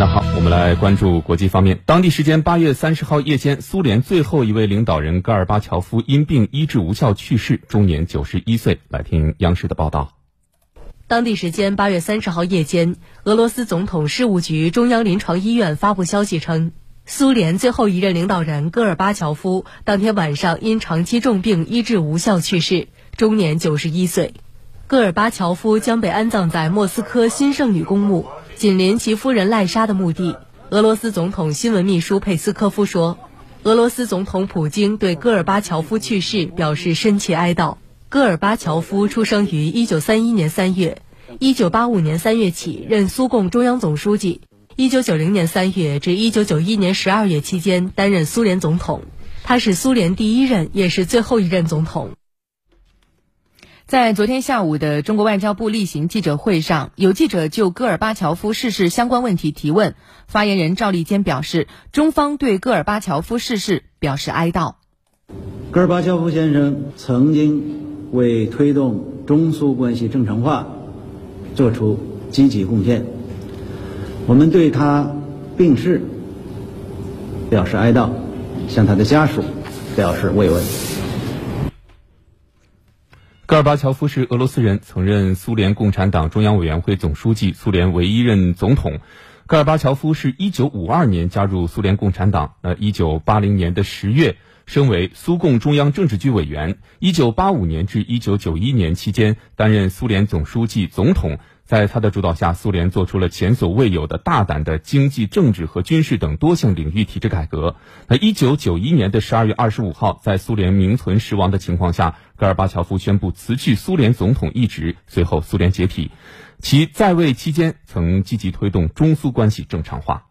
那好，我们来关注国际方面。当地时间八月三十号夜间，苏联最后一位领导人戈尔巴乔夫因病医治无效去世，终年九十一岁。来听央视的报道。当地时间八月三十号夜间，俄罗斯总统事务局中央临床医院发布消息称，苏联最后一任领导人戈尔巴乔夫当天晚上因长期重病医治无效去世，终年九十一岁。戈尔巴乔夫将被安葬在莫斯科新圣女公墓。紧邻其夫人赖莎的墓地，俄罗斯总统新闻秘书佩斯科夫说：“俄罗斯总统普京对戈尔巴乔夫去世表示深切哀悼。戈尔巴乔夫出生于1931年3月，1985年3月起任苏共中央总书记，1990年3月至1991年12月期间担任苏联总统。他是苏联第一任也是最后一任总统。”在昨天下午的中国外交部例行记者会上，有记者就戈尔巴乔夫逝世相关问题提问。发言人赵立坚表示，中方对戈尔巴乔夫逝世表示哀悼。戈尔巴乔夫先生曾经为推动中苏关系正常化做出积极贡献，我们对他病逝表示哀悼，向他的家属表示慰问。戈尔巴乔夫是俄罗斯人，曾任苏联共产党中央委员会总书记，苏联唯一任总统。戈尔巴乔夫是一九五二年加入苏联共产党，呃，一九八零年的十月升为苏共中央政治局委员，一九八五年至一九九一年期间担任苏联总书记、总统。在他的主导下，苏联做出了前所未有的大胆的经济、政治和军事等多项领域体制改革。那一九九一年的十二月二十五号，在苏联名存实亡的情况下，戈尔巴乔夫宣布辞去苏联总统一职，随后苏联解体。其在位期间，曾积极推动中苏关系正常化。